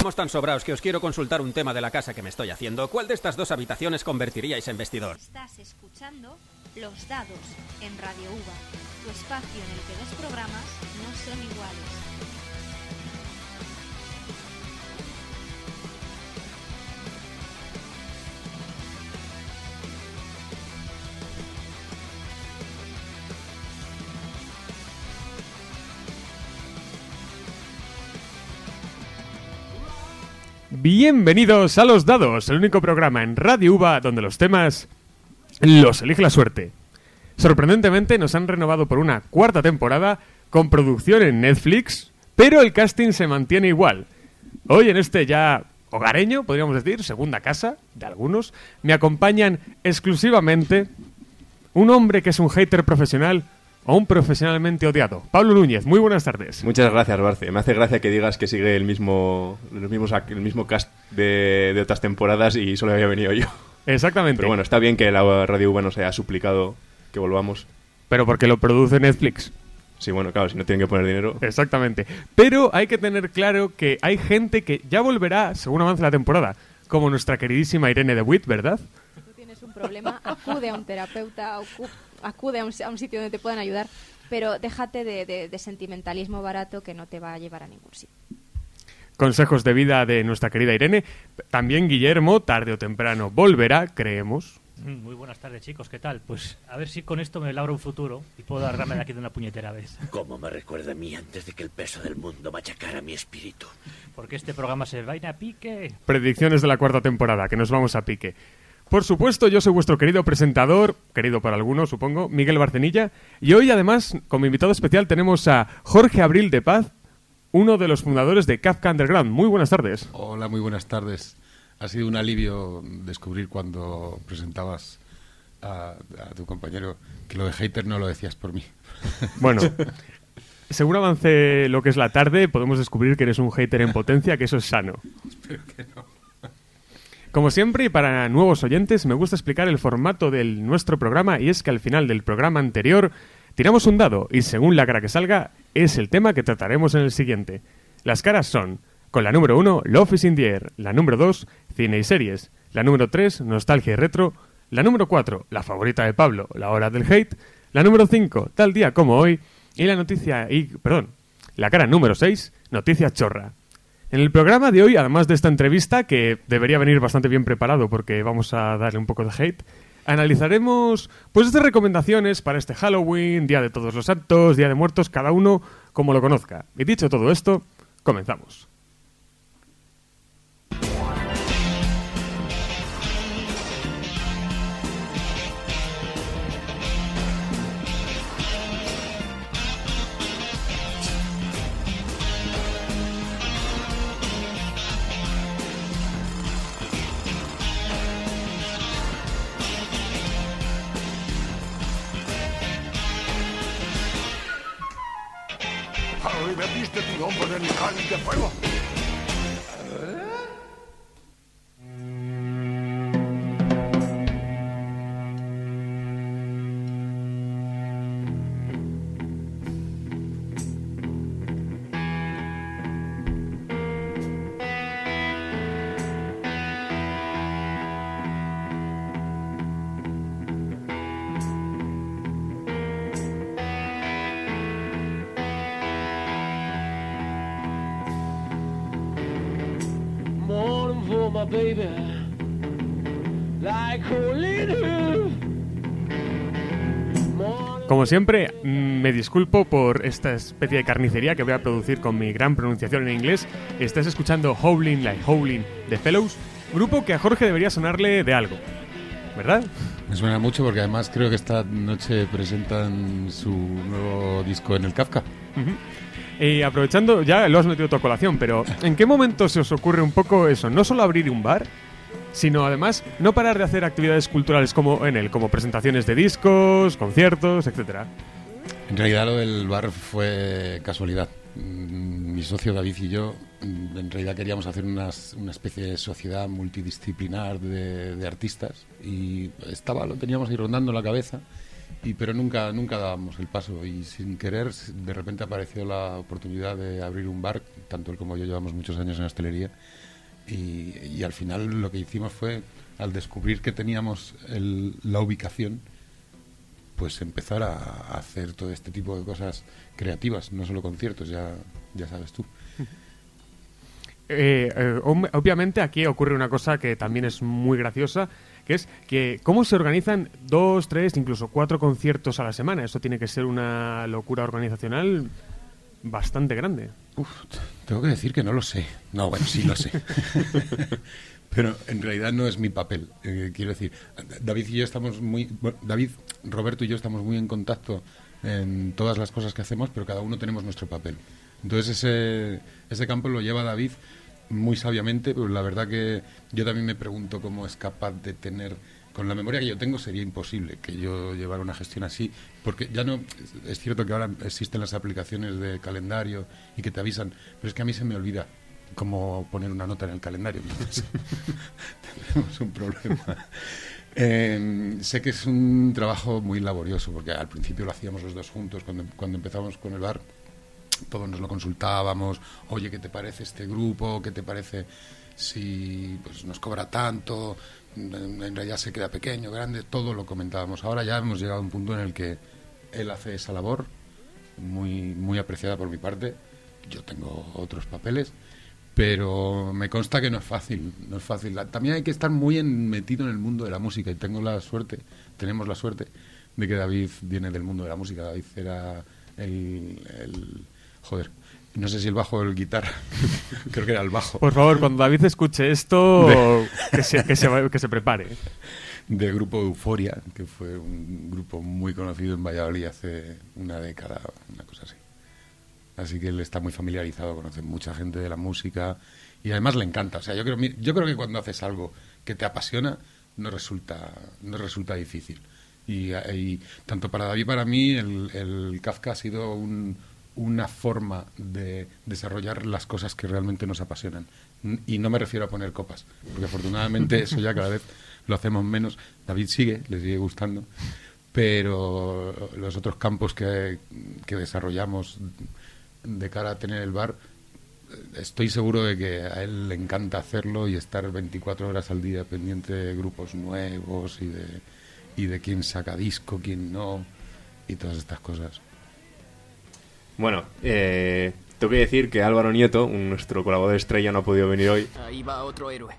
Vamos tan sobraos que os quiero consultar un tema de la casa que me estoy haciendo. ¿Cuál de estas dos habitaciones convertiríais en vestidor? Estás escuchando Los Dados en Radio UVA, tu espacio en el que dos programas no son iguales. Bienvenidos a Los Dados, el único programa en Radio UVA donde los temas los elige la suerte. Sorprendentemente nos han renovado por una cuarta temporada con producción en Netflix, pero el casting se mantiene igual. Hoy en este ya hogareño, podríamos decir, segunda casa de algunos, me acompañan exclusivamente un hombre que es un hater profesional un profesionalmente odiado. Pablo Núñez, muy buenas tardes. Muchas gracias, Barce. Me hace gracia que digas que sigue el mismo, los mismos, el mismo cast de, de otras temporadas y solo había venido yo. Exactamente. Pero bueno, está bien que la Radio V nos haya suplicado que volvamos. Pero porque lo produce Netflix. Sí, bueno, claro, si no tienen que poner dinero. Exactamente. Pero hay que tener claro que hay gente que ya volverá según avance la temporada, como nuestra queridísima Irene de Witt, ¿verdad? tú tienes un problema, acude a un terapeuta, acu- acude a un, a un sitio donde te puedan ayudar, pero déjate de, de- de sentimentalismo barato que no te va a llevar a ningún sitio. Consejos de vida de nuestra querida Irene. También Guillermo, tarde o temprano, volverá, creemos. Mm, Muy buenas tardes, chicos. ¿Qué tal? Pues a ver si con esto me labro un futuro y puedo agarrarme de aquí de una puñetera vez. Cómo me recuerda a mí antes de que el peso del mundo machacara mi espíritu. Porque este programa se vaina a pique. Predicciones de la cuarta temporada, que nos vamos a pique. Por supuesto, yo soy vuestro querido presentador, querido para algunos, supongo, Miguel Barcenilla. Y hoy, además, como invitado especial, tenemos a Jorge Abril de Paz, uno de los fundadores de Kafka Underground. Muy buenas tardes. Hola, muy buenas tardes. Ha sido un alivio descubrir cuando presentabas a, a tu compañero que lo de hater no lo decías por mí. Bueno, según avance lo que es la tarde, podemos descubrir que eres un hater en potencia, que eso es sano. Espero que no. Como siempre, y para nuevos oyentes, me gusta explicar el formato de nuestro programa y es que al final del programa anterior tiramos un dado y según la cara que salga es el tema que trataremos en el siguiente. Las caras son, con la número 1, Love is in the Air, la número 2, Cine y Series, la número 3, Nostalgia y Retro, la número 4, la favorita de Pablo, La Hora del Hate, la número 5, Tal Día como Hoy, y la noticia, y, perdón, la cara número 6, Noticias Chorra. En el programa de hoy, además de esta entrevista, que debería venir bastante bien preparado porque vamos a darle un poco de hate, analizaremos pues estas recomendaciones para este Halloween, Día de Todos los Santos, Día de Muertos, cada uno como lo conozca. Y dicho todo esto, comenzamos. Harry, ¿metiste tu nombre en el cáliz de fuego? Morning siempre, mm, me disculpo por esta especie de carnicería que voy a producir con mi gran pronunciación en inglés. Estás escuchando Howling Like Howling de Fellows, grupo que a Jorge debería sonarle de algo. ¿Verdad? Me suena mucho porque además creo que esta noche presentan su nuevo disco en el Kafka. Y aprovechando, ya lo has metido tu colación, pero ¿en qué momento se os ocurre un poco eso? No solo abrir un bar, sino además no parar de hacer actividades culturales como en él, como presentaciones de discos, conciertos, etcétera. En realidad lo del bar fue casualidad. Mm, Mi socio David y yo mm, en realidad queríamos hacer unas- una especie de sociedad multidisciplinar de, artistas y estaba, lo teníamos ahí rondando la cabeza y pero nunca nunca dábamos el paso y sin querer de repente apareció la oportunidad de abrir un bar tanto él como yo llevamos muchos años en hostelería y, al final lo que hicimos fue al descubrir que teníamos el- la ubicación pues empezar a, hacer todo este tipo de cosas creativas no solo conciertos ya ya sabes tú Eh, eh, obviamente aquí ocurre una cosa que también es muy graciosa, que es que cómo se organizan dos, tres, incluso cuatro conciertos a la semana. Eso tiene que ser una locura organizacional bastante grande. Tengo que decir que no lo sé. No, bueno, sí lo sé. Pero en realidad no es mi papel. Eh, quiero decir, David y yo estamos muy. bueno, David, Roberto y yo estamos muy en contacto en todas las cosas que hacemos, pero cada uno tenemos nuestro papel. Entonces ese, ese campo lo lleva David muy sabiamente, pero la verdad que yo también me pregunto cómo es capaz de tener. Con la memoria que yo tengo sería imposible que yo llevara una gestión así, porque ya no. Es cierto que ahora existen las aplicaciones de calendario y que te avisan, pero es que a mí se me olvida cómo poner una nota en el calendario. Tenemos un problema. Eh, sé que es un trabajo muy laborioso, porque al principio lo hacíamos los dos juntos, cuando, cuando empezamos con el bar, todos nos lo consultábamos, oye, ¿qué te parece este grupo? ¿Qué te parece si pues, nos cobra tanto? En, realidad se queda pequeño, grande, todo lo comentábamos. Ahora ya hemos llegado a un punto en el que él hace esa labor, muy, muy apreciada por mi parte. Yo tengo otros papeles, pero me consta que no es fácil, no es fácil. También hay que estar muy metido en el mundo de la música y tengo la suerte, tenemos la suerte de que David viene del mundo de la música. David era el, el- joder, no sé si el bajo o el guitarra, creo que era el bajo. Por favor, cuando David escuche esto, De- que, se, que, se, prepare. del grupo Euforia, que fue un grupo muy conocido en Valladolid hace una década, una cosa así. Así que él está muy familiarizado, conoce mucha gente de la música y además le encanta. O sea, yo creo, yo creo que cuando haces algo que te apasiona, no resulta, no resulta difícil. Y, y tanto para David para mí, el, el Kafka ha sido un- una forma de desarrollar las cosas que realmente nos apasionan. Y no me refiero a poner copas, porque afortunadamente eso ya cada vez lo hacemos menos. David sigue, le sigue gustando, pero los otros campos que, que desarrollamos de cara a tener el bar, estoy seguro de que a él le encanta hacerlo y estar 24 horas al día pendiente de grupos nuevos y de, y de quién saca disco, quién no, y todas estas cosas. Bueno, eh, tengo que decir que Álvaro Nieto, nuestro colaborador estrella, no ha podido venir hoy. Ahí va otro héroe.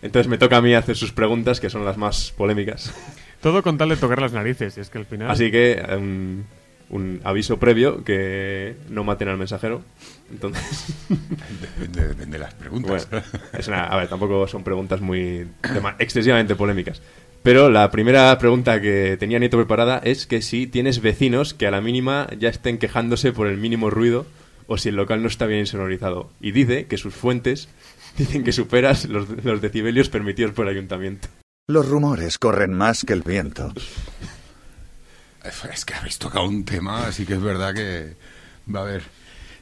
Entonces me toca a mí hacer sus preguntas, que son las más polémicas. Todo con tal de tocar las narices, y es que al final... Así que um, un aviso previo que no maten al mensajero. Entonces, Depende, depende de las preguntas. bueno, es una- a ver, tampoco son preguntas muy excesivamente polémicas. Pero la primera pregunta que tenía Nieto preparada es que si tienes vecinos que a la mínima ya estén quejándose por el mínimo ruido o si el local no está bien insonorizado. Y dice que sus fuentes dicen que superas los, los decibelios permitidos por el ayuntamiento. Los rumores corren más que el viento. Es que habéis tocado un tema, así que es verdad que va a haber...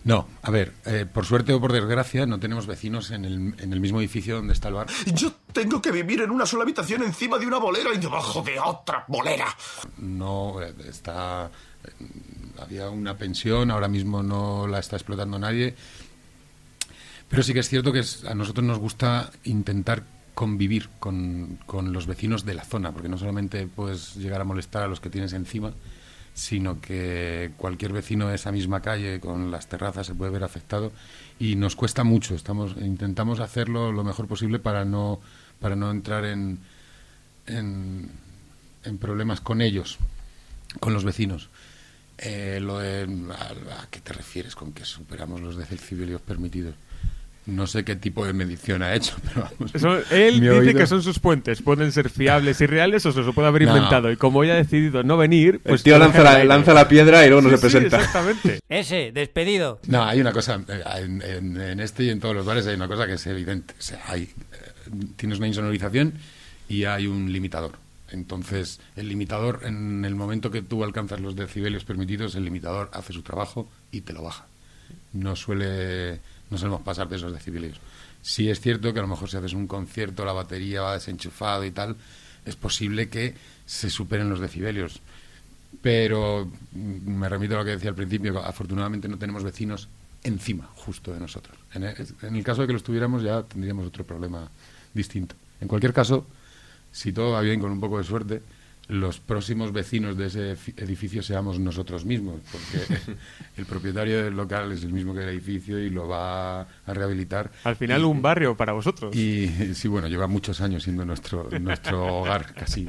No, a ver, eh, por suerte o por desgracia no tenemos vecinos en el, en el mismo edificio donde está el bar. Yo tengo que vivir en una sola habitación encima de una bolera y debajo de otra bolera. No, eh, está... Había una pensión, ahora mismo no la está explotando nadie. Pero sí que es cierto que a nosotros nos gusta intentar convivir con, con los vecinos de la zona, porque no solamente puedes llegar a molestar a los que tienes encima, sino que cualquier vecino de esa misma calle con las terrazas se puede ver afectado y nos cuesta mucho. Estamos intentamos hacerlo lo mejor posible para no para no entrar en en, en problemas con ellos, con los vecinos. Eh, lo de, a, a qué te refieres con que superamos los decibelios permitidos? No sé qué tipo de medición ha hecho, pero vamos. Eso- él dice oído- que son sus puentes, pueden ser fiables y reales o se los puede haber No. inventado. Y como ella ha decidido no venir, pues. tío lo lanza la- el lanza la piedra y luego no Sí, se presenta. Exactamente. Ese, despedido. No, hay una cosa, eh, en, en- en este y en todos los bares hay una cosa que es evidente. O sea, hay, eh, tienes una insonorización y hay un limitador. Entonces, el limitador, en el momento que tú alcanzas los decibelios permitidos, el limitador hace su trabajo y te lo baja. No suele, no solemos pasar de esos decibelios. Sí es cierto que a lo mejor si haces un concierto, la batería va desenchufado y tal, es posible que se superen los decibelios. Pero mm, me remito a lo que decía al principio, afortunadamente no tenemos vecinos encima, justo de nosotros. En en el caso de que los tuviéramos ya tendríamos otro problema distinto. En cualquier caso, si todo va bien con un poco de suerte, los próximos vecinos de ese edificio seamos nosotros mismos, porque el propietario del local es el mismo que el edificio y lo va a rehabilitar. Al final Y- un barrio para vosotros. y sí, bueno, lleva muchos años siendo nuestro, nuestro hogar, casi.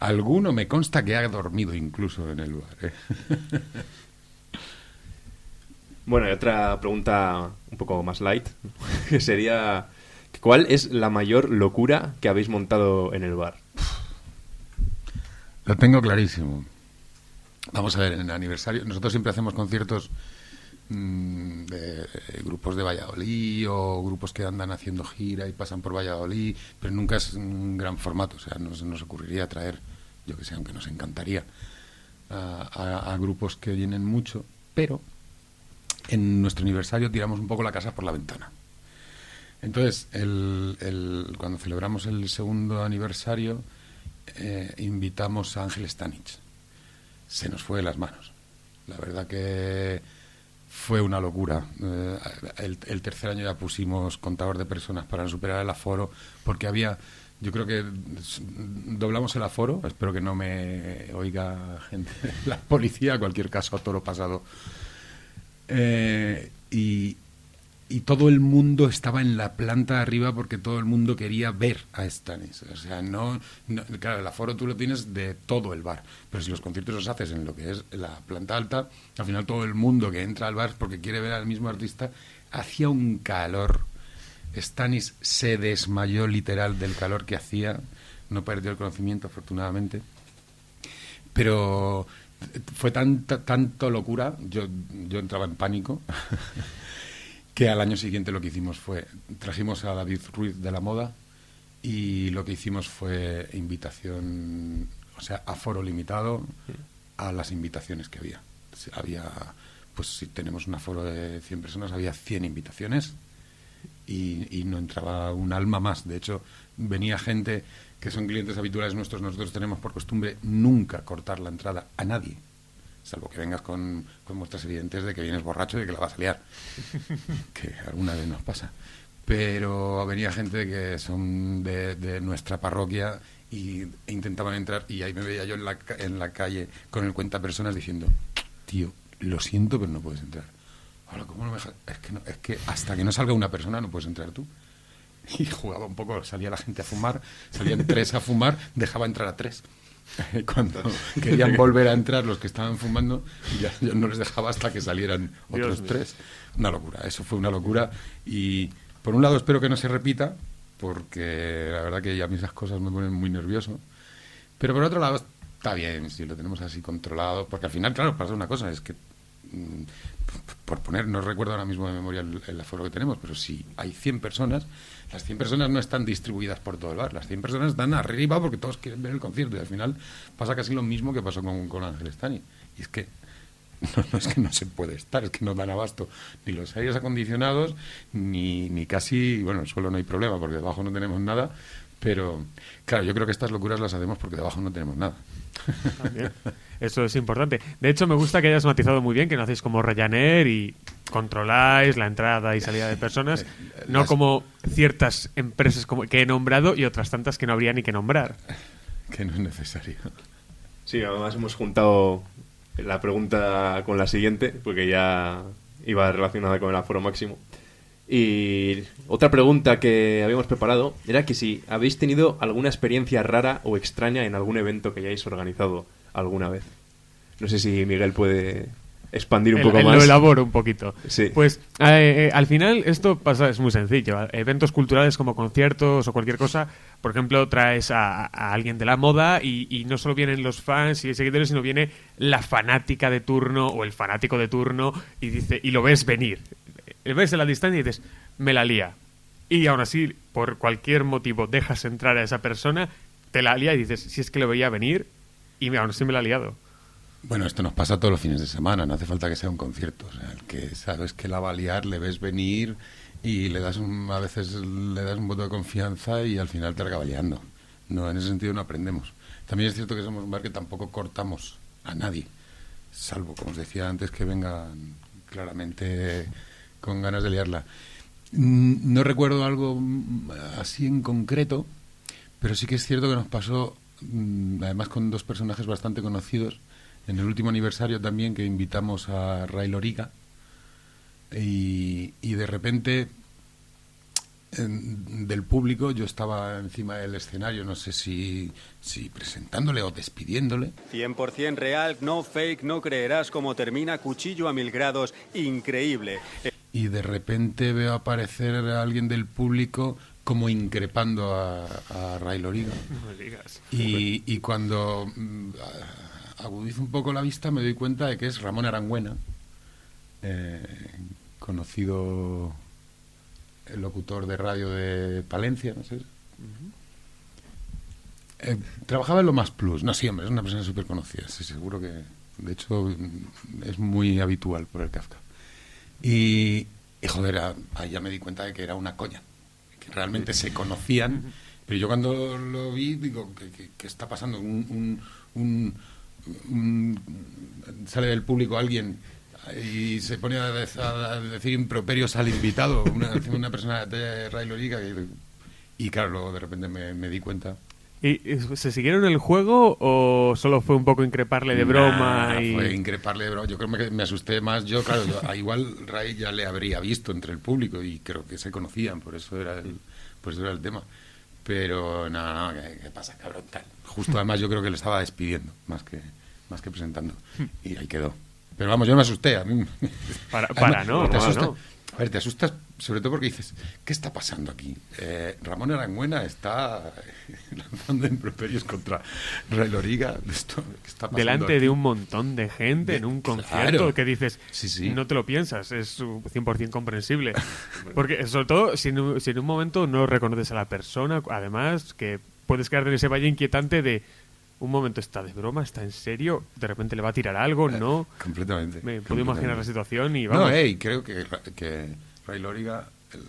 Alguno me consta que ha dormido incluso en el lugar. ¿eh? Bueno, y otra pregunta un poco más light, que sería, ¿cuál es la mayor locura que habéis montado en el bar? Lo tengo clarísimo. Vamos a ver, en el aniversario, nosotros siempre hacemos conciertos mm, de, eh, grupos de Valladolid o grupos que andan haciendo gira y pasan por Valladolid, pero nunca es un gran formato, o sea, no se nos ocurriría traer, yo que sé, aunque nos encantaría, a, a- a grupos que llenen mucho, pero en nuestro aniversario tiramos un poco la casa por la ventana. Entonces, cuando celebramos el segundo aniversario, eh, invitamos a Ángel Stanich. Se nos fue de las manos. La verdad que fue una locura. Eh, el, tercer año ya pusimos contador de personas para superar el aforo, porque había, yo creo que doblamos el aforo, espero que no me oiga gente, la policía, en cualquier caso, a toro pasado. Eh, y, y todo el mundo estaba en la planta arriba porque todo el mundo quería ver a Stanis. O sea, no, no- claro, el aforo tú lo tienes de todo el bar, pero si los conciertos los haces en lo que es la planta alta, al final todo el mundo que entra al bar porque quiere ver al mismo artista, hacía un calor. Stanis se desmayó literal del calor que hacía, no perdió el conocimiento afortunadamente pero fue tanta tanto locura yo yo entraba en pánico que al año siguiente lo que hicimos fue trajimos a David Ruiz de la moda y lo que hicimos fue invitación o sea aforo limitado a las invitaciones que había había pues si tenemos un aforo de 100 personas había 100 invitaciones y, y no entraba un alma más. De hecho, venía gente que son clientes habituales nuestros. Nosotros tenemos por costumbre nunca cortar la entrada a nadie. Salvo que vengas con, con muestras evidentes de que vienes borracho y de que la vas a liar. que alguna vez nos pasa. Pero venía gente que son de, de nuestra parroquia y, e intentaban entrar y ahí me veía yo en la, en la calle con el cuenta personas diciendo, tío, lo siento, pero no puedes entrar. Ahora, ¿cómo no me? Es que, no- es que hasta que no salga una persona no puedes entrar tú. Y jugaba un poco, salía la gente a fumar, salían tres a fumar, dejaba entrar a tres. Cuando querían volver a entrar los que estaban fumando, ya yo no les dejaba hasta que salieran Dios otros mío. tres. Una locura, eso fue una locura. Y por un lado espero que no se repita, porque la verdad que a mí esas cosas me ponen muy nervioso. Pero por otro lado está bien si lo tenemos así controlado, porque al final, claro, pasa una cosa, es que por poner, no recuerdo ahora mismo de memoria el, aforo que tenemos, pero si hay 100 personas, las 100 personas no están distribuidas por todo el bar, las 100 personas están arriba porque todos quieren ver el concierto y al final pasa casi lo mismo que pasó con, con Ángel Stani. Y es que no, no es que no se puede estar, es que no dan abasto ni los aires acondicionados, ni, ni casi, bueno, el suelo no hay problema porque debajo no tenemos nada, pero claro, yo creo que estas locuras las hacemos porque debajo no tenemos nada. También. Eso es importante. De hecho, me gusta que hayas matizado muy bien que no hacéis como Ryanair y controláis la entrada y salida de personas, no las- como ciertas empresas como que he nombrado y otras tantas que no habría ni que nombrar. que no es necesario. Sí, además hemos juntado la pregunta con la siguiente, porque ya iba relacionada con el aforo máximo. Y otra pregunta que habíamos preparado era que si habéis tenido alguna experiencia rara o extraña en algún evento que hayáis organizado alguna vez. No sé si Miguel puede expandir un El- poco el- más. Lo elaboro un poquito. Sí. Pues eh, eh, al final esto pasa, es muy sencillo. Eventos culturales como conciertos o cualquier cosa, por ejemplo, traes a, a alguien de la moda y, y no solo vienen los fans y seguidores, sino viene la fanática de turno o el fanático de turno y dice y lo ves venir. Ves a la distancia y dices, me la lía. Y aún así, por cualquier motivo, dejas entrar a esa persona, te la lía y dices, si es que lo veía venir y aún así me la ha liado. Bueno, esto nos pasa todos los fines de semana, no hace falta que sea un concierto. O sea, el que sabes que la va a liar, le ves venir y le das un, a veces le das un voto de confianza y al final te acaba liando. No, en ese sentido no aprendemos. También es cierto que somos un bar que tampoco cortamos a nadie, salvo, como os decía antes, que vengan claramente con ganas de liarla. Mm, No recuerdo algo mm, así en concreto, pero sí que es cierto que nos pasó, mm, además con dos personajes bastante conocidos, en el último aniversario también que invitamos a Ray Loriga, y, de repente en- del público yo estaba encima del escenario, no sé si, si presentándole o despidiéndole, 100% real, no fake, no creerás cómo termina Cuchillo a mil grados. Increíble. Y de repente veo aparecer a alguien del público como increpando a, a Ray Loriga. No. Y, y cuando mm, agudizo un poco la vista me doy cuenta de que es Ramón Arangüena, eh, conocido el locutor de radio de Palencia, no sé. Eh, trabajaba en lo más plus, no siempre, es una persona súper conocida, sí, seguro que, de hecho, es muy habitual por el Kafka. Y, y, joder, ahí ya me di cuenta de que era una coña, que realmente se conocían, pero yo cuando lo vi digo, ¿qué, qué- qué está pasando? Un, un- un- un- sale del público alguien y se pone a, dec- a decir improperios al invitado, una, una persona de Ray Loriga, y, y claro, luego de repente me, me di cuenta. ¿Y se siguieron el juego o solo fue un poco increparle de broma? Nah, y... Fue increparle de broma. Yo creo que me asusté más. Yo, claro, yo- a igual Ray ya le habría visto entre el público y creo que se conocían, por eso era el, por eso era el tema. Pero nada, no, ¿qué, qué pasa, cabrón? Tal. Justo además yo creo que le estaba despidiendo, más que, más que presentando. Y ahí quedó. Pero vamos, yo me asusté. A mí, Para- Además, para, no, te para, asustas- no. A ver, te asustas sobre todo porque dices, ¿qué está pasando aquí? Eh, Ramón Arangüena está lanzando improperios contra Ray Loriga. Esto, ¿qué está pasando Delante aquí? de un montón de gente en un concierto Claro. que dices, Sí, sí. no te lo piensas, es uh, 100% comprensible. Porque, sobre todo, si en, un, si en un momento no reconoces a la persona, además, que puedes quedar en ese valle inquietante de un momento está de broma, está en serio, de repente le va a tirar algo, no. Completamente. Me puedo imaginar la completamente. situación y vamos. No, hey, creo que, que Ray Loriga el-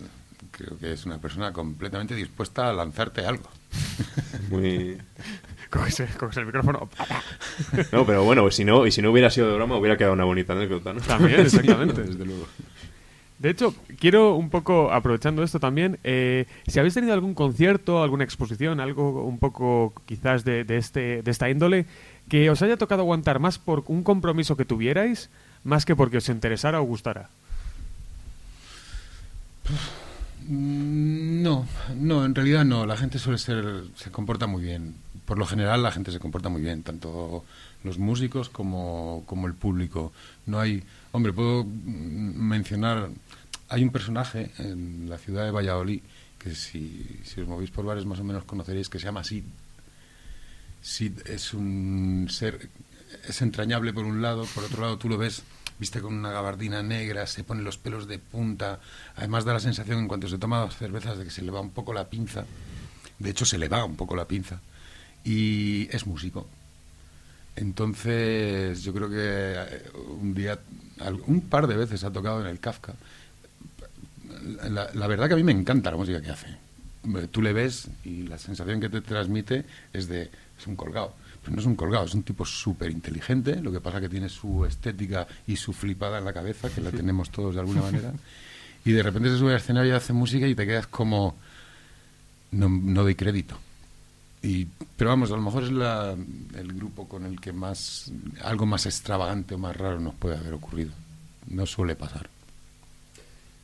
creo que es una persona completamente dispuesta a lanzarte algo. Muy... Coges, coges el micrófono. No, pero bueno, si no, y si no hubiera sido de broma, hubiera quedado una bonita anécdota, ¿no? También, exactamente. Desde luego. De hecho, quiero un poco, aprovechando esto también, eh, si habéis tenido algún concierto, alguna exposición, algo un poco quizás de, de este, de esta índole, que os haya tocado aguantar más por un compromiso que tuvierais, más que porque os interesara o gustara. Mm, No, no, en realidad no. La gente suele ser, se comporta muy bien. Por lo general la gente se comporta muy bien, tanto los músicos como, como el público. No hay, hombre, puedo mencionar, hay un personaje en la ciudad de Valladolid que si, si os movéis por bares más o menos conoceréis que se llama Sid. Sid es un ser, es entrañable por un lado, por otro lado tú lo ves viste con una gabardina negra, se pone los pelos de punta, además da la sensación en cuanto se toma dos cervezas de que se le va un poco la pinza, de hecho se le va un poco la pinza, y es músico. Entonces yo creo que eh, un día, un par de veces ha tocado en el Kafka. La, la verdad que a mí me encanta la música que hace. Tú le ves y la sensación que te transmite es de, es un colgado. No es un colgado, es un tipo súper inteligente, lo que pasa que tiene su estética y su flipada en la cabeza, que la tenemos todos de alguna manera, y de repente se sube al escenario y hace música y te quedas como, no, no doy crédito. Y, pero vamos, a lo mejor es la, el grupo con el que más, algo más extravagante o más raro nos puede haber ocurrido. No suele pasar.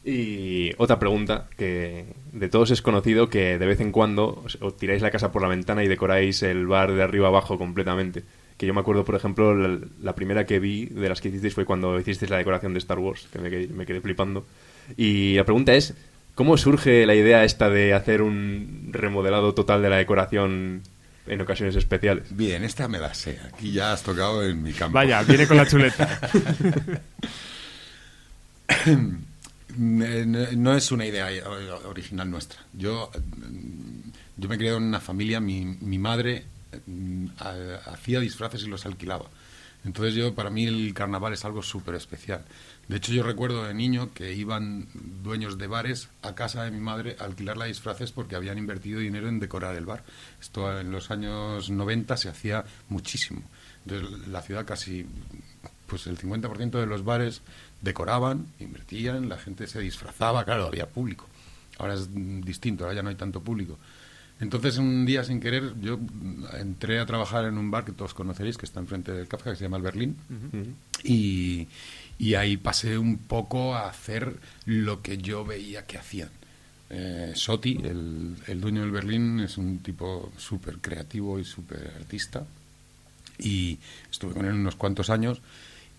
Y otra pregunta, que de todos es conocido que de vez en cuando os, tiráis la casa por la ventana y decoráis el bar de arriba abajo completamente. Que yo me acuerdo, por ejemplo, la, la primera que vi de las que hicisteis fue cuando hicisteis la decoración de Star Wars, que me quedé, me quedé flipando. Y la pregunta es, ¿cómo surge la idea esta de hacer un remodelado total de la decoración en ocasiones especiales? Bien, esta me la sé. Aquí ya has tocado en mi campo. Vaya, viene con la chuleta. Eh, no es una idea eh, original nuestra. Yo, mm, yo me crié en una familia, mi, mi madre mm, ha- hacía disfraces y los alquilaba. Entonces yo, para mí el carnaval es algo súper especial. De hecho, yo recuerdo de niño que iban dueños de bares a casa de mi madre a alquilar la disfraces porque habían invertido dinero en decorar el bar. Esto en los años 90 se hacía muchísimo. Entonces la ciudad casi, pues el 50% de los bares decoraban, invertían, la gente se disfrazaba, claro, había público. Ahora es distinto, ahora ya no hay tanto público. Entonces, un día sin querer, yo entré a trabajar en un bar que todos conoceréis, que está enfrente del Kafka, que se llama el Berlín. y, y ahí pasé un poco a hacer lo que yo veía que hacían. Eh, Soti, el, el dueño del Berlín, es un tipo súper creativo y súper artista. Y estuve con él unos cuantos años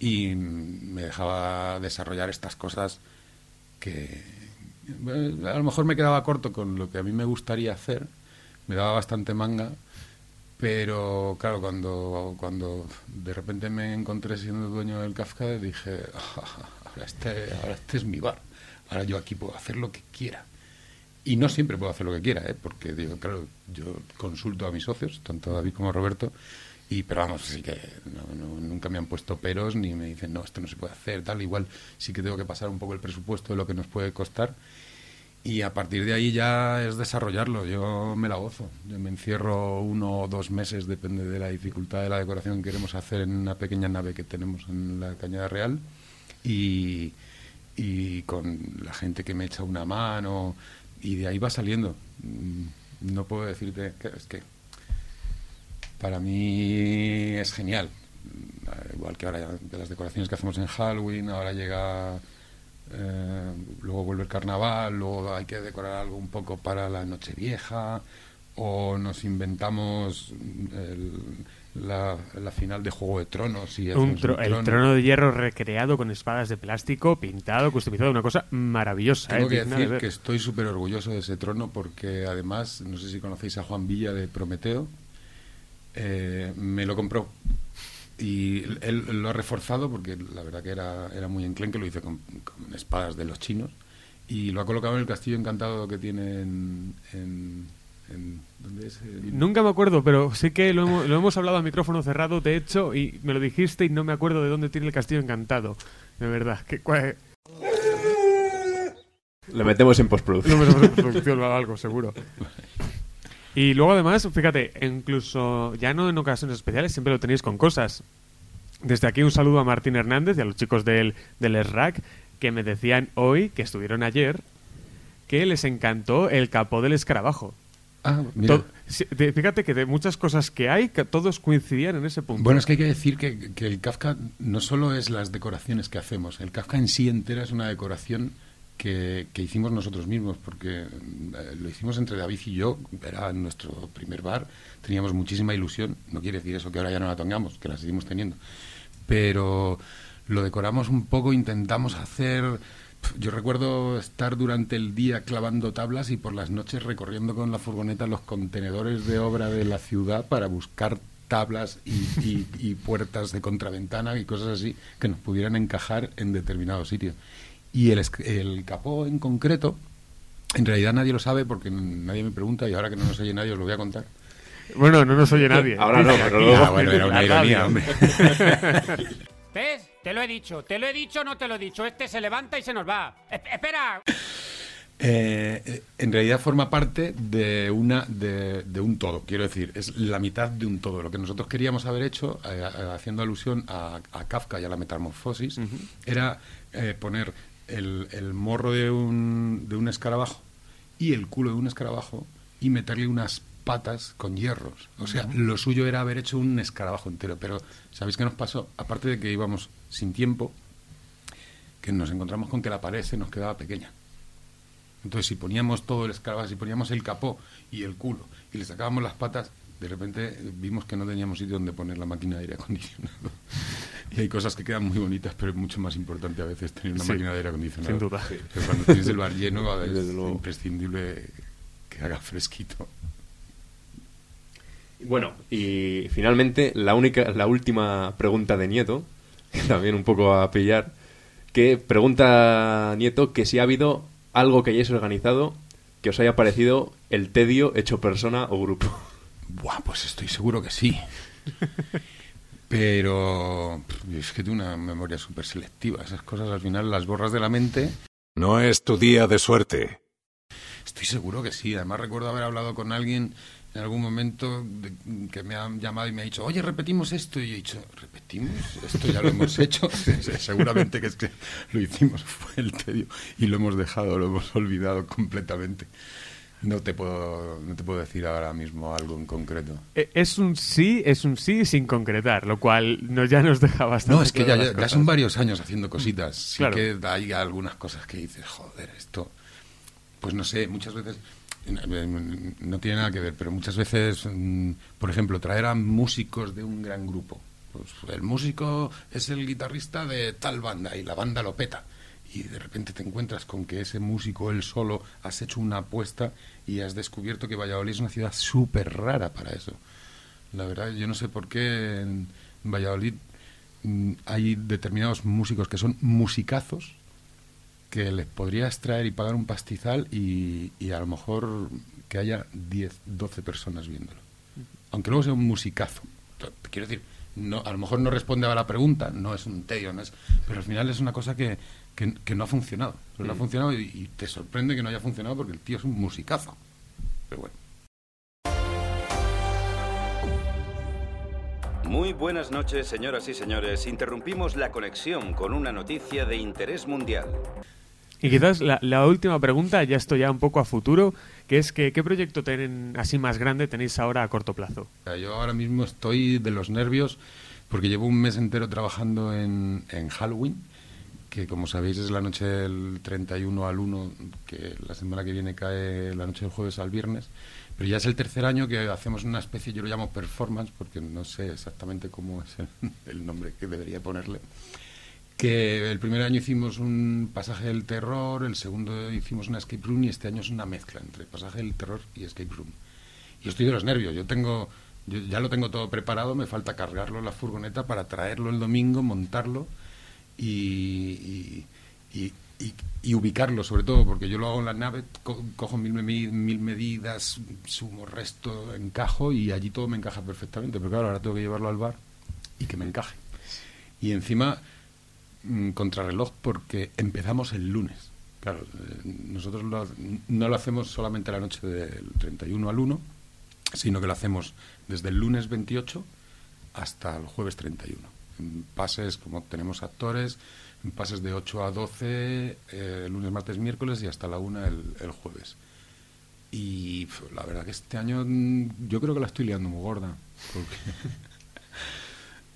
y me dejaba desarrollar estas cosas que bueno, a lo mejor me quedaba corto con lo que a mí me gustaría hacer, me daba bastante manga, pero claro, cuando, cuando de repente me encontré siendo dueño del Kafka, dije, "Ah, ahora, este, ahora este es mi bar, ahora yo aquí puedo hacer lo que quiera. Y no siempre puedo hacer lo que quiera, ¿eh? porque digo, claro, yo consulto a mis socios, tanto David como Roberto, y pero vamos, sí que no- nunca me han puesto peros ni me dicen, no, esto no se puede hacer, tal. Igual sí que tengo que pasar un poco el presupuesto de lo que nos puede costar. Y a partir de ahí ya es desarrollarlo. Yo me la gozo. Yo me encierro uno o dos meses, depende de la dificultad de la decoración que queremos hacer en una pequeña nave que tenemos en la Cañada Real. Y, y con la gente que me echa una mano. Y de ahí va saliendo. Mm, No puedo decirte que es que para mí es genial. Mm, Igual que ahora ya de las decoraciones que hacemos en Halloween, ahora llega, eh, luego vuelve el carnaval, luego hay que decorar algo un poco para la Nochevieja, o nos inventamos el- la, la final de Juego de Tronos y Un tro- un el trono de hierro recreado con espadas de plástico, pintado, customizado, una cosa maravillosa. Tengo eh, que de decir que estoy súper orgulloso de ese trono porque además, no sé si conocéis a Juan Villa de Prometeo, eh, me lo compró y él lo ha reforzado porque la verdad que era, era muy enclenque, lo hice con, con espadas de los chinos y lo ha colocado en el castillo encantado que tiene en... en, en- ¿dónde es? En- Nunca me acuerdo, pero sí que lo hemos, lo hemos hablado a micrófono cerrado, de hecho, y me lo dijiste y no me acuerdo de dónde tiene el castillo encantado. De verdad. Que, Le metemos en Lo postproducción. metemos en producción o algo, seguro. Y luego además, fíjate, incluso ya no en ocasiones especiales, siempre lo tenéis con cosas. Desde aquí un saludo a Martín Hernández y a los chicos del, del SRAC que me decían hoy, que estuvieron ayer, que les encantó el capó del escarabajo. Ah, mira. Fíjate que de muchas cosas que hay, que todos coincidían en ese punto. Bueno, es que hay que decir que, que el Kafka no solo es las decoraciones que hacemos, el Kafka en sí entera es una decoración que, hicimos nosotros mismos, porque eh, lo hicimos entre David y yo, era nuestro primer bar, teníamos muchísima ilusión, no quiere decir eso que ahora ya no la tengamos, que la seguimos teniendo, pero lo decoramos un poco, intentamos hacer... Yo recuerdo estar durante el día clavando tablas y por las noches recorriendo con la furgoneta los contenedores de obra de la ciudad para buscar tablas y, y- y puertas de contraventana y cosas así que nos pudieran encajar en determinado sitio. Y el, el capó en concreto, en realidad nadie lo sabe porque nadie me pregunta y ahora que no nos oye nadie os lo voy a contar. Bueno, no nos oye nadie. Ahora no, pero luego- Ah, bueno, era una ironía, hombre. ¿Ves? Te lo he dicho, te lo he dicho, no te lo he dicho. Este se levanta y se nos va. E- espera. Eh, eh, en realidad forma parte de una de, de un todo, quiero decir, es la mitad de un todo. Lo que nosotros queríamos haber hecho, eh, haciendo alusión a, a Kafka y a la metamorfosis, era eh, poner el, el morro de un, de un escarabajo y el culo de un escarabajo y meterle unas patas con hierros. O sea, lo suyo era haber hecho un escarabajo entero. Pero, ¿sabéis qué nos pasó? Aparte de que íbamos sin tiempo, que nos encontramos con que la pared se nos quedaba pequeña. Entonces, si poníamos todo el escarabajo, si poníamos el capó y el culo y le sacábamos las patas, de repente vimos que no teníamos sitio donde poner la máquina de aire acondicionado. y hay cosas que quedan muy bonitas, pero es mucho más importante a veces tener una Sí, máquina de aire acondicionado. sin duda. Cuando tienes el bar lleno, a veces es luego. imprescindible que haga fresquito. Bueno, y finalmente la única, la última pregunta de Nieto, que también un poco a pillar, que pregunta Nieto que si ha habido algo que hayáis organizado que os haya parecido el tedio hecho persona o grupo. Buah, pues estoy seguro que sí. Pero es que tengo una memoria súper selectiva. Esas cosas al final las borras de la mente. No es tu día de suerte. Estoy seguro que sí. Además recuerdo haber hablado con alguien en algún momento de- que me ha llamado y me ha dicho, oye, repetimos esto. Y yo he dicho, ¿repetimos? Esto ya lo hemos hecho. Seguramente que es que lo hicimos, fue el tedio. Y lo hemos dejado, lo hemos olvidado completamente. No te puedo, no te puedo decir ahora mismo algo en concreto. Eh, Es un sí, es un sí sin concretar, lo cual nos, ya nos deja bastante. No, es que ya, ya- son varios años haciendo cositas. Sí Claro. que hay algunas cosas que dices, joder, esto. Pues no sé, muchas veces. No tiene nada que ver, pero muchas veces, mm, por ejemplo, traer a músicos de un gran grupo. Pues el músico es el guitarrista de tal banda y la banda lo peta. Y de repente te encuentras con que ese músico, él solo, has hecho una apuesta y has descubierto que Valladolid es una ciudad súper rara para eso. La verdad, yo no sé por qué en Valladolid mm, hay determinados músicos que son musicazos que les podrías traer y pagar un pastizal y, y a lo mejor que haya 10, 12 personas viéndolo. Aunque luego sea un musicazo. Quiero decir, no, a lo mejor no responde a la pregunta, no es un tedio, no es, pero al final es una cosa que, que, que no ha funcionado. Pero no ha funcionado y, y te sorprende que no haya funcionado porque el tío es un musicazo. Pero bueno. Muy buenas noches, señoras y señores. Interrumpimos la conexión con una noticia de interés mundial. Y quizás la, la última pregunta, ya esto ya un poco a futuro, que es que ¿qué proyecto tienen así más grande tenéis ahora a corto plazo? Yo ahora mismo estoy de los nervios porque llevo un mes entero trabajando en, en Halloween, que como sabéis es la noche del 31 al 1, que la semana que viene cae la noche del jueves al viernes. Pero ya es el tercer año que hacemos una especie, yo lo llamo performance, porque no sé exactamente cómo es el, nombre que debería ponerle. Que el primer año hicimos un pasaje del terror, el segundo hicimos una escape room y este año es una mezcla entre pasaje del terror y escape room. Y estoy de los nervios. Yo tengo, yo ya lo tengo todo preparado. Me falta cargarlo en la furgoneta para traerlo el domingo, montarlo y, y, ubicarlo, sobre todo, porque yo lo hago en la nave, co- cojo mil, mil medidas, sumo resto, encajo y allí todo me encaja perfectamente. Pero claro, ahora tengo que llevarlo al bar y que me encaje. Y encima, mm, contrarreloj, porque empezamos el lunes. Claro, eh, nosotros lo- no lo hacemos solamente la noche del 31 al 1, sino que lo hacemos desde el lunes 28 hasta el jueves 31. Pases, como tenemos actores, en pases de 8 a 12, eh, lunes, martes, miércoles y hasta la 1 el, jueves. Y la verdad que este año mm, yo creo que la estoy liando muy gorda. Porque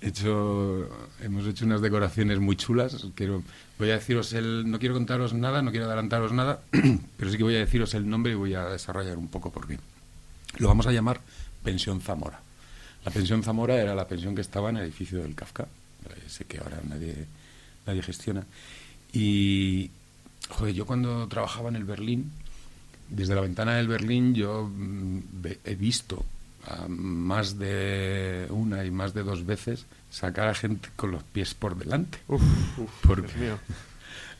he hecho, hemos hecho unas decoraciones muy chulas. Quiero, voy a deciros el, no quiero contaros nada, no quiero adelantaros nada, pero sí que voy a deciros el nombre y voy a desarrollar un poco por qué. Lo vamos a llamar Pensión Zamora. La pensión Zamora era la pensión que estaba en el edificio del Kafka. Sé que ahora nadie, nadie gestiona. Y, joder, yo cuando trabajaba en el Berlín, desde la ventana del Berlín yo mm, he visto a más de una y más de dos veces sacar a gente con los pies por delante. Uf, uf, Porque Dios mío.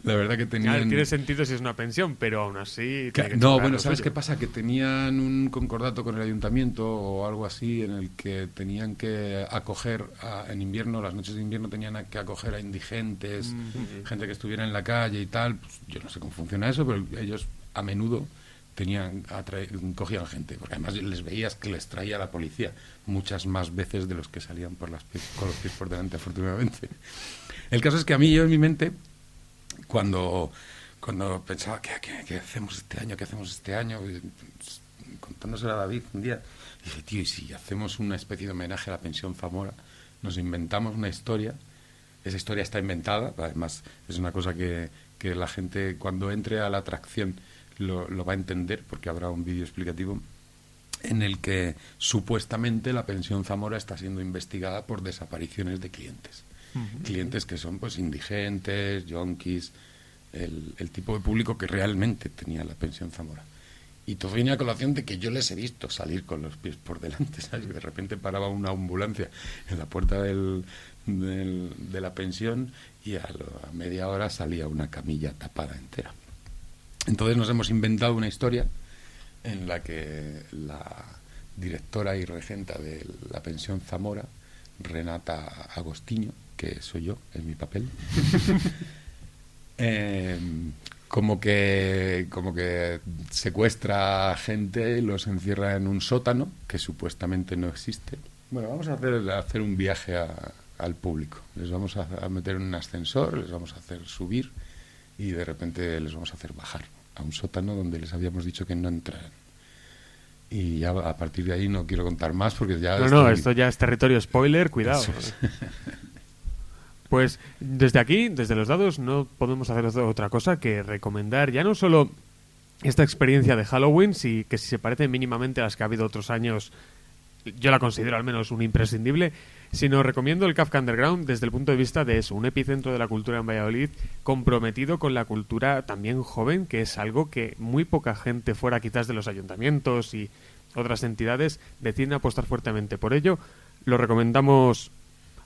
La verdad que Claro, tenían... tiene sentido si es una pensión, pero aún así... No, bueno, ¿sabes qué pasa? Que tenían un concordato con el ayuntamiento o algo así en el que tenían que acoger a- en invierno, las noches de invierno tenían que acoger a indigentes, Mm. gente que estuviera en la calle y tal. Pues, yo no sé cómo funciona eso, pero ellos a menudo tenían cogían gente, porque además les veías que les traía la policía muchas más veces de los que salían por las pies- con los pies por delante, afortunadamente. El caso es que a mí, yo en mi mente, cuando, cuando pensaba, ¿qué, qué, hacemos este año? ¿Qué hacemos este año? Pues, Contándoselo a David un día, dije, tío, ¿y si hacemos una especie de homenaje a la pensión Zamora? Nos inventamos una historia, esa historia está inventada, además es una cosa que, que la gente cuando entre a la atracción lo va a entender, porque habrá un vídeo explicativo en el que supuestamente la pensión Zamora está siendo investigada por desapariciones de clientes Clientes que son pues indigentes, yonkis, el, tipo de público que realmente tenía la pensión Zamora. Y todo viene a colación de que yo les he visto salir con los pies por delante. De repente paraba una ambulancia en la puerta del, del- de la pensión y a media hora salía una camilla tapada entera. Entonces nos hemos inventado una historia en la que la directora y regenta de la pensión Zamora Renata Agostinho, que soy yo en mi papel. Eh, como que como que secuestra gente y los encierra en un sótano que supuestamente no existe. Bueno, vamos a hacer, a hacer un viaje a- al público. Les vamos a, a meter en un ascensor, les vamos a hacer subir y de repente les vamos a hacer bajar a un sótano donde les habíamos dicho que no entraran. Y ya a partir de ahí no quiero contar más porque ya... No, no, esto ya es territorio spoiler, cuidado. Es. Pues desde aquí, desde los dados, no podemos hacer otra cosa que recomendar ya no solo esta experiencia de Halloween, si, que si se parece mínimamente a las que ha habido otros años, yo la considero al menos un imprescindible, sino recomiendo el Kafka Underground desde el punto de vista de eso, un epicentro de la cultura en Valladolid comprometido con la cultura también joven, que es algo que muy poca gente fuera quizás de los ayuntamientos y otras entidades deciden apostar fuertemente por ello. Lo recomendamos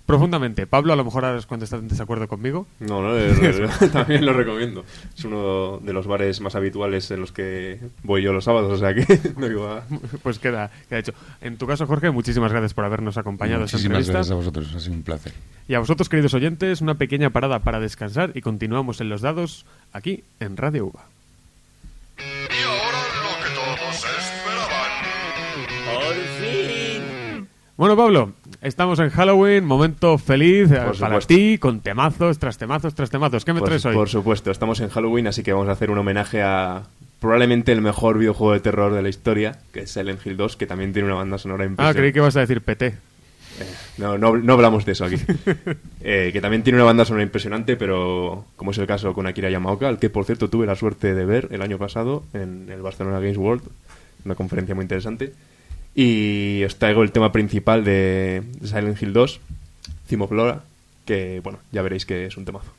profundamente. Pablo, a lo mejor ahora es cuando estás en desacuerdo conmigo. No, no, es- también lo recomiendo. Es uno de los bares más habituales en los que voy yo los sábados, o sea que no iba a- Pues queda, queda hecho. En tu caso, Jorge, muchísimas gracias por habernos acompañado esta Muchísimas entrevista. gracias a vosotros, ha sido un placer. Y a vosotros, queridos oyentes, una pequeña parada para descansar y continuamos en los dados aquí en Radio UVA. ¡Por fin! Bueno, Pablo, estamos en Halloween, momento feliz eh, Por para supuesto. ti, con temazos, tras temazos, tras temazos. ¿Qué me Por, traes hoy? por supuesto, estamos en Halloween, así que vamos a hacer un homenaje a probablemente el mejor videojuego de terror de la historia, que es Silent Hill 2, que también tiene una banda sonora Ah, impresionante. creí que ibas a decir PT. No, no, no hablamos de eso aquí. Eh, que también tiene una banda sonora impresionante, pero como es el caso con Akira Yamaoka, al que por cierto tuve la suerte de ver el año pasado en el Barcelona Games World, una conferencia muy interesante. Y os traigo el tema principal de Silent Hill 2, Theme of Laura, que bueno, ya veréis que es un temazo.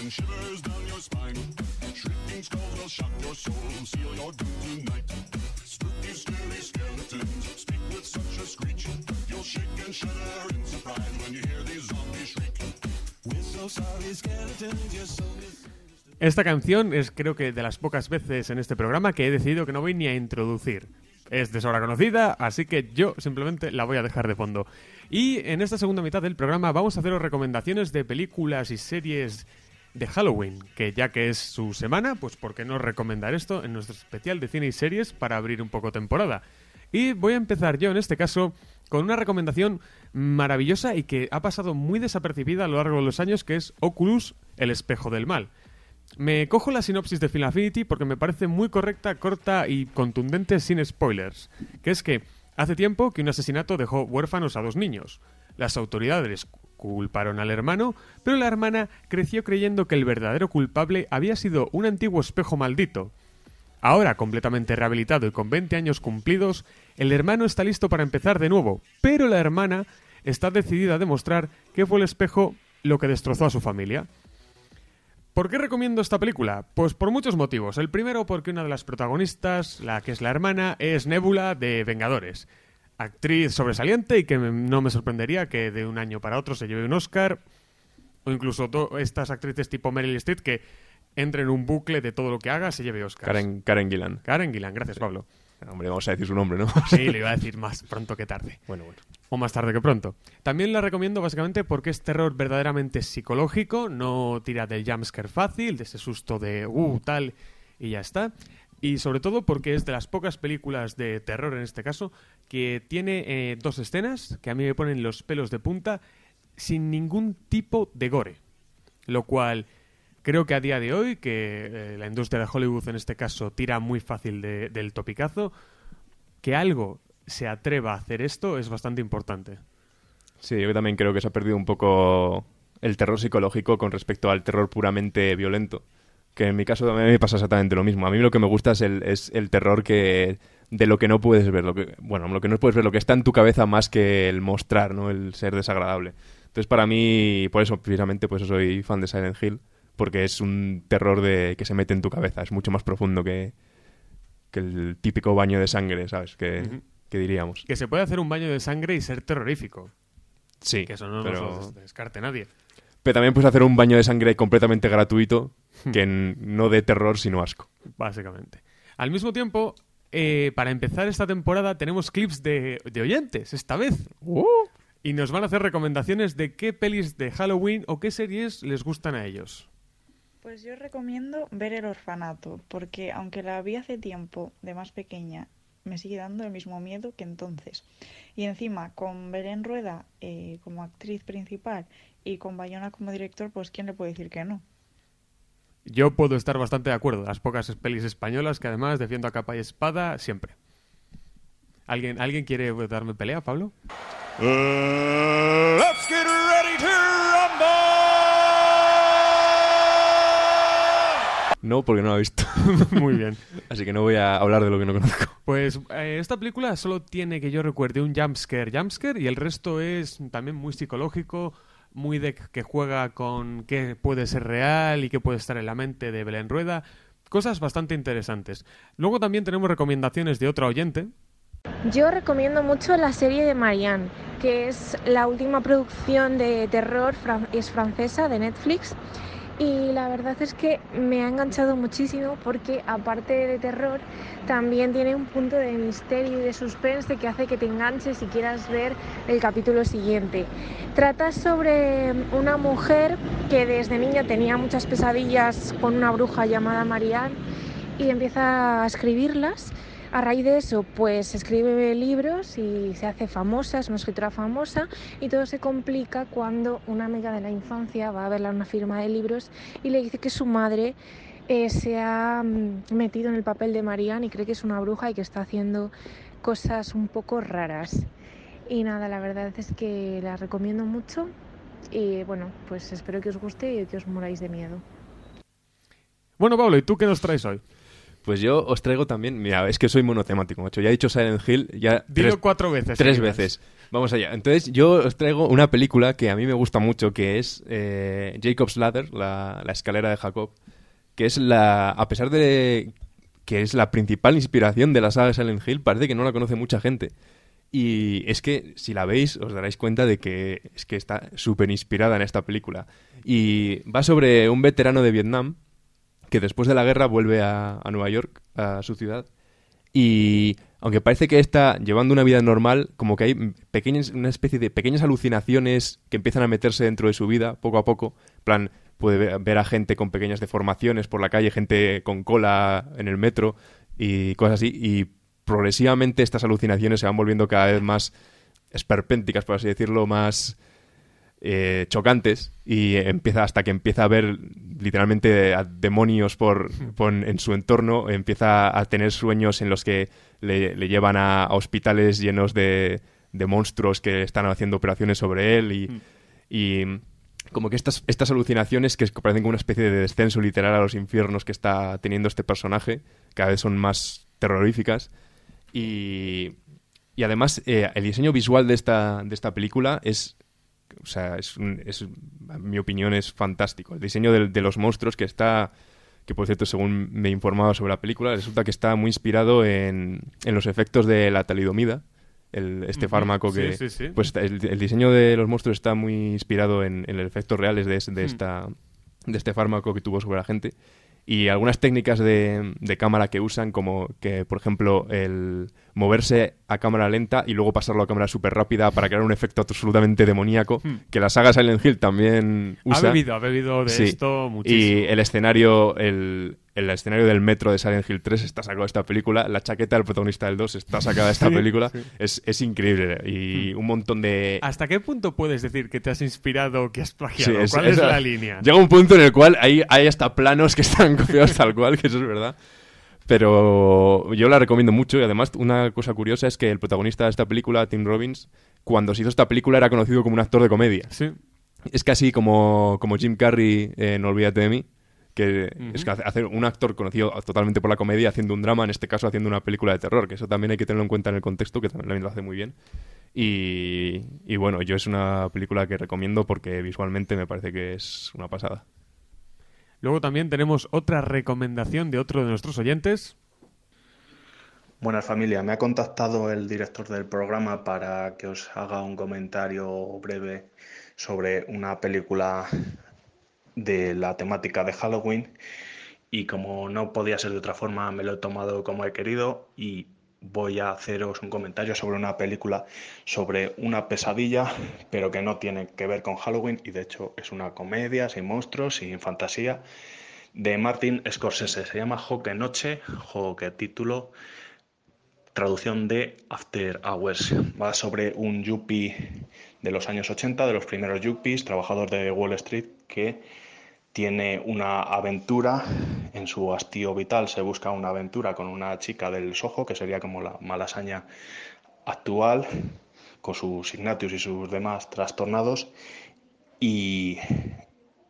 And shivers down your spine. Scary skeletons speak with such a screech. You'll shake and in surprise when you hear these zombies shriek. Esta canción es creo que de las pocas veces en este programa que he decidido que no voy ni a introducir. Es de sobra conocida, así que yo simplemente la voy a dejar de fondo. Y en esta segunda mitad del programa vamos a haceros recomendaciones de películas y series de Halloween, que ya que es su semana, pues ¿por qué no recomendar esto en nuestro especial de cine y series para abrir un poco temporada? Y voy a empezar yo en este caso con una recomendación maravillosa y que ha pasado muy desapercibida a lo largo de los años, que es Oculus, el espejo del mal. Me cojo la sinopsis de Film Affinity porque me parece muy correcta, corta y contundente sin spoilers, que es que hace tiempo que un asesinato dejó huérfanos a dos niños. Las autoridades culparon al hermano, pero la hermana creció creyendo que el verdadero culpable había sido un antiguo espejo maldito. Ahora completamente rehabilitado y con 20 años cumplidos, el hermano está listo para empezar de nuevo, pero la hermana está decidida a demostrar que fue el espejo lo que destrozó a su familia. ¿Por qué recomiendo esta película? Pues por muchos motivos. El primero porque una de las protagonistas, la que es la hermana, es Nebula de Vengadores. Actriz sobresaliente y que no me sorprendería que de un año para otro se lleve un Oscar. O incluso estas actrices tipo Meryl Streep que entre en un bucle de todo lo que haga se lleve Oscar. Karen, Karen Gillan. Karen Gillan, gracias Pablo. Hombre, vamos a decir su nombre, ¿no? Sí, lo iba a decir más pronto que tarde. Bueno, bueno. O más tarde que pronto. También la recomiendo básicamente porque es terror verdaderamente psicológico, no tira del jumpscare fácil, de ese susto de uh, tal, y ya está. Y sobre todo porque es de las pocas películas de terror en este caso que tiene eh, dos escenas que a mí me ponen los pelos de punta sin ningún tipo de gore. Lo cual creo que a día de hoy, que eh, la industria de Hollywood en este caso tira muy fácil de- del topicazo, que algo se atreva a hacer esto es bastante importante. Sí, yo también creo que se ha perdido un poco el terror psicológico con respecto al terror puramente violento. Que en mi caso también me pasa exactamente lo mismo. A mí lo que me gusta es el, es el terror que de lo que no puedes ver, lo que bueno, lo que no puedes ver, lo que está en tu cabeza más que el mostrar, ¿no? El ser desagradable. Entonces para mí, por eso precisamente, pues soy fan de Silent Hill, porque es un terror de que se mete en tu cabeza, es mucho más profundo que, que el típico baño de sangre, ¿sabes? Que, diríamos. Que se puede hacer un baño de sangre y ser terrorífico. Sí, Que eso no pero... nos lo descarte nadie. Pero también puedes hacer un baño de sangre completamente gratuito, Hmm. que no de terror, sino asco. Básicamente. Al mismo tiempo, eh, para empezar esta temporada tenemos clips de, de oyentes, esta vez. Y nos van a hacer recomendaciones de qué pelis de Halloween o qué series les gustan a ellos. Pues yo recomiendo ver El Orfanato, porque aunque la vi hace tiempo, de más pequeña, me sigue dando el mismo miedo que entonces. Y encima, con Belén Rueda eh, como actriz principal y con Bayona como director, pues ¿quién le puede decir que no? Yo puedo estar bastante de acuerdo. Las pocas pelis españolas que además defiendo a capa y espada siempre. ¿Alguien, ¿alguien quiere darme pelea, Pablo? let's get ready to No, porque no lo he visto. Muy bien. Así que no voy a hablar de lo que no conozco. Pues eh, esta película solo tiene que yo recuerde un jumpscare, jumpscare y el resto es también muy psicológico, muy de que juega con qué puede ser real y qué puede estar en la mente de Belén Rueda. Cosas bastante interesantes. Luego también tenemos recomendaciones de otra oyente. Yo recomiendo mucho la serie de Marianne, que es la última producción de terror, fran- es francesa de Netflix. Y la verdad es que me ha enganchado muchísimo porque aparte de terror también tiene un punto de misterio y de suspense que hace que te enganches y quieras ver el capítulo siguiente. Trata sobre una mujer que desde niña tenía muchas pesadillas con una bruja llamada Marianne y empieza a escribirlas. A raíz de eso, pues escribe libros y se hace famosa, es una escritora famosa y todo se complica cuando una amiga de la infancia va a verla en una firma de libros y le dice que su madre eh, se ha mm, metido en el papel de Marianne y cree que es una bruja y que está haciendo cosas un poco raras. Y nada, la verdad es que la recomiendo mucho y bueno, pues espero que os guste y que os moráis de miedo. Bueno, Pablo, ¿y tú qué nos traes hoy? Pues yo os traigo también, mira, es que soy monotemático, macho. Ya he dicho Silent Hill, ya Dilo cuatro veces Tres veces. Vamos allá. Entonces, yo os traigo una película que a mí me gusta mucho, que es eh, Jacob's Ladder, la, la escalera de Jacob, que es la, a pesar de que es la principal inspiración de la saga de Silent Hill, parece que no la conoce mucha gente. Y es que si la veis os daréis cuenta de que es que está súper inspirada en esta película. Y va sobre un veterano de Vietnam que después de la guerra vuelve a, Nueva York, a su ciudad, y aunque parece que está llevando una vida normal, como que hay pequeñas, una especie de pequeñas alucinaciones que empiezan a meterse dentro de su vida, poco a poco. Plan, puede ver a gente con pequeñas deformaciones por la calle, gente con cola en el metro y cosas así. Y progresivamente estas alucinaciones se van volviendo cada vez más esperpénticas, por así decirlo, más eh, chocantes y empieza hasta que empieza a ver literalmente a demonios por, por- en su entorno, empieza a tener sueños en los que le, le llevan a, a hospitales llenos de, de monstruos que están haciendo operaciones sobre él y, y como que estas, estas alucinaciones que parecen como una especie de descenso literal a los infiernos que está teniendo este personaje, cada vez son más terroríficas. Y, y además eh, el diseño visual de esta, de esta película es o sea, es, un- es- en mi opinión es fantástico. El diseño de, los monstruos que está, que por cierto, según me he informado sobre la película, resulta que está muy inspirado en, en los efectos de la talidomida, el, este fármaco Sí, que... sí, sí. Pues el, el diseño de los monstruos está muy inspirado en, en los efectos reales de, de Hmm. esta, de este fármaco que tuvo sobre la gente. Y algunas técnicas de, de cámara que usan, como que, por ejemplo, el moverse a cámara lenta y luego pasarlo a cámara súper rápida para crear un efecto absolutamente demoníaco, Hmm. que la saga Silent Hill también Ha usa. bebido, ha bebido de Sí. esto muchísimo. Y el escenario, el, el escenario del metro de Silent Hill 3 está sacado de esta película, la chaqueta del protagonista del 2 está sacada de esta Sí, película. sí. Es, es increíble. Y un montón de... ¿Hasta qué punto puedes decir que te has inspirado, que has Sí, plagiado? es- ¿Cuál es, es- la línea? Llega un punto en el cual hay, hay hasta planos que están copiados tal cual, que eso es verdad. Pero yo la recomiendo mucho y además una cosa curiosa es que el protagonista de esta película, Tim Robbins, cuando se hizo esta película era conocido como un actor de comedia. Sí. Es casi como, como Jim Carrey en Olvídate de mí, que es que hacer un actor conocido totalmente por la comedia haciendo un drama, en este caso haciendo una película de terror, que eso también hay que tenerlo en cuenta en el contexto, que también lo hace muy bien. Y, y bueno, yo es una película que recomiendo porque visualmente me parece que es una pasada. Luego también tenemos otra recomendación de otro de nuestros oyentes. Buenas familia, me ha contactado el director del programa para que os haga un comentario breve sobre una película de la temática de Halloween y como no podía ser de otra forma me lo he tomado como he querido y voy a haceros un comentario sobre una película sobre una pesadilla pero que no tiene que ver con Halloween y de hecho es una comedia sin monstruos, sin fantasía de Martin Scorsese. Se llama Joque Noche, Joque título traducción de After Hours. Va sobre un yuppie de los años 80, de los primeros yuppies, trabajador de Wall Street, que tiene una aventura en su hastío vital. Se busca una aventura con una chica del Soho, que sería como la malasaña actual, con sus Ignatius y sus demás trastornados. Y,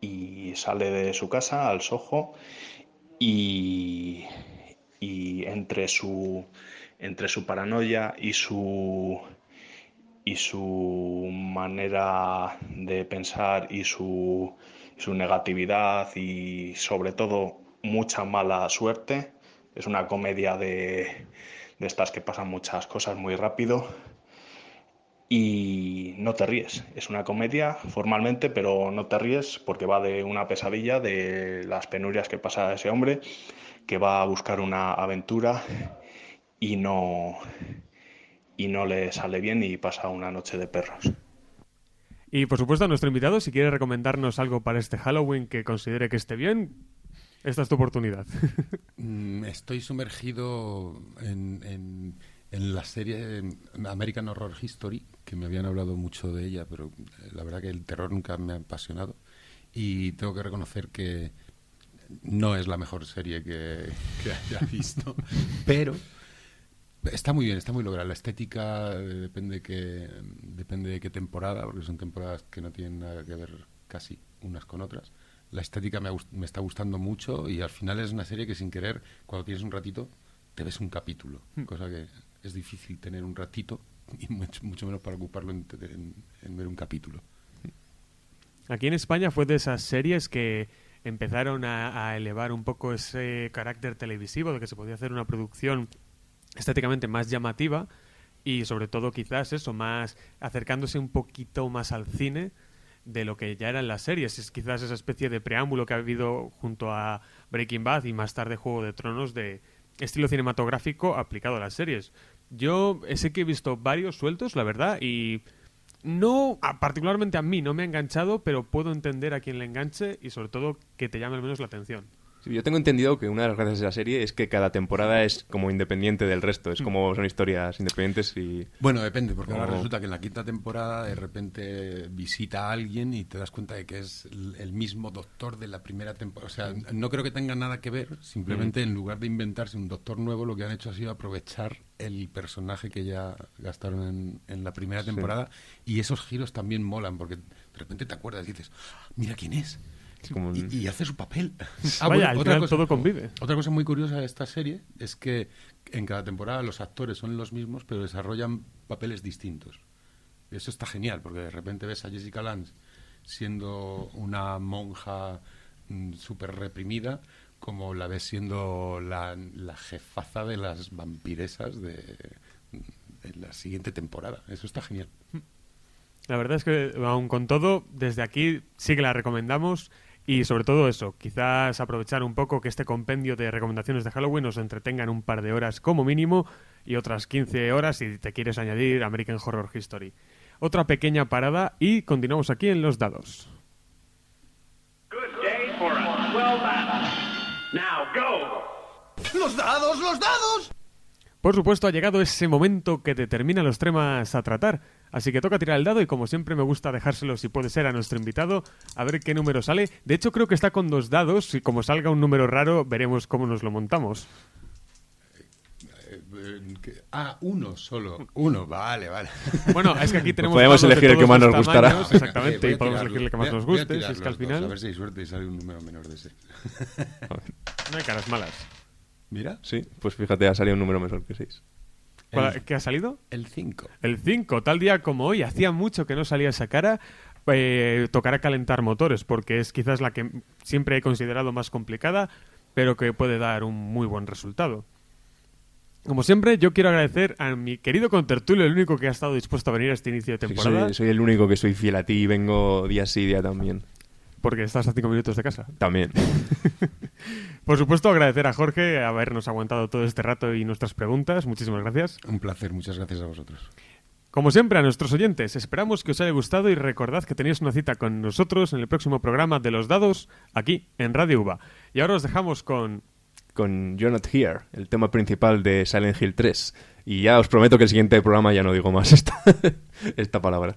y sale de su casa al Soho y, y entre su entre su paranoia y su y su manera de pensar y su, su negatividad y sobre todo mucha mala suerte es una comedia de, de estas que pasan muchas cosas muy rápido y no te ríes. Es una comedia formalmente, pero no te ríes porque va de una pesadilla, de las penurias que pasa ese hombre, que va a buscar una aventura y no, y no le sale bien y pasa una noche de perros. Y por supuesto a nuestro invitado, si quiere recomendarnos algo para este Halloween que considere que esté bien, esta es tu oportunidad. Mm, Estoy sumergido en, en- en la serie American Horror History, que me habían hablado mucho de ella, pero eh, la verdad que el terror nunca me ha apasionado. Y tengo que reconocer que no es la mejor serie que, que haya visto, pero está muy bien, está muy lograda. La estética eh, depende, que, depende de qué temporada, porque son temporadas que no tienen nada que ver casi unas con otras. la estética me, me está gustando mucho y al final es una serie que sin querer, cuando tienes un ratito, te ves un capítulo. Hmm. Cosa que es difícil tener un ratito y mucho, mucho menos para ocuparlo en, en- en ver un capítulo. Aquí en España fue de esas series que empezaron a, a elevar un poco ese carácter televisivo, de que se podía hacer una producción estéticamente más llamativa y sobre todo quizás eso, más acercándose un poquito más al cine de lo que ya eran las series. Es quizás esa especie de preámbulo que ha habido junto a Breaking Bad y más tarde Juego de Tronos de estilo cinematográfico aplicado a las series. Yo sé que he visto varios sueltos, la verdad, y no, particularmente a mí no me ha enganchado, pero puedo entender a quien le enganche y sobre todo que te llame al menos la atención. Sí, yo tengo entendido que una de las gracias de la serie es que cada temporada es como independiente del resto. Es como son historias independientes y... Bueno, depende, porque ahora como- resulta que en la quinta temporada de repente visita a alguien y te das cuenta de que es el mismo doctor de la primera temporada. O sea, no creo que tenga nada que ver, simplemente en lugar de inventarse un doctor nuevo, lo que han hecho ha sido aprovechar el personaje que ya gastaron en, en la primera Sí. temporada y esos giros también molan, porque de repente te acuerdas y dices, "Ah, mira quién es. Como un- y, y hace su papel. Vaya, al final todo convive. Otra cosa muy curiosa de esta serie es que en cada temporada los actores son los mismos, pero desarrollan papeles distintos. Eso está genial, porque de repente ves a Jessica Lange siendo una monja súper reprimida, como la ves siendo la, la jefaza de las vampiresas de, de la siguiente temporada. Eso está genial. La verdad es que, aun con todo, desde aquí sí que la recomendamos y sobre todo eso, quizás aprovechar un poco que este compendio de recomendaciones de Halloween nos entretengan un par de horas como mínimo y otras 15 horas si te quieres añadir American Horror History. Otra pequeña parada y continuamos aquí en los dados. ¡Los dados, los dados! Por supuesto, ha llegado ese momento que determina los temas a tratar. Así que toca tirar el dado y como siempre me gusta dejárselo si puede ser a nuestro invitado, a ver qué número sale. De hecho creo que está con dos dados y como salga un número raro veremos cómo nos lo montamos. Eh, eh, ah, uno solo. Uno, vale, vale. Bueno, es que aquí tenemos podemos dados de elegir el que más nos gustará. tamaños, Exactamente, y podemos elegir el que más Voy a- nos voy a guste, tirar si es que al dos, final a ver si hay suerte y sale un número menor de ese. no hay caras malas. Mira. Sí, pues fíjate, ha salido un número mejor que 6. ¿Cuál- ¿Qué ha salido? El 5. El 5, tal día como hoy. Hacía mucho que no salía esa cara. Eh, tocará calentar motores porque es quizás la que siempre he considerado más complicada, pero que puede dar un muy buen resultado. Como siempre, yo quiero agradecer a mi querido contertulio, el único que ha estado dispuesto a venir a este inicio de temporada, soy, soy el único que soy fiel a ti y vengo día sí, día también. Porque estás a cinco minutos de casa. También. Por supuesto, agradecer a Jorge habernos aguantado todo este rato y nuestras preguntas. Muchísimas gracias. Un placer, muchas gracias a vosotros. Como siempre, a nuestros oyentes, esperamos que os haya gustado y recordad que tenéis una cita con nosotros en el próximo programa de Los Dados, aquí en Radio UBA. Y ahora os dejamos con... Con You're Not Here, el tema principal de Silent Hill 3. Y ya os prometo que el siguiente programa ya no digo más esta, esta palabra.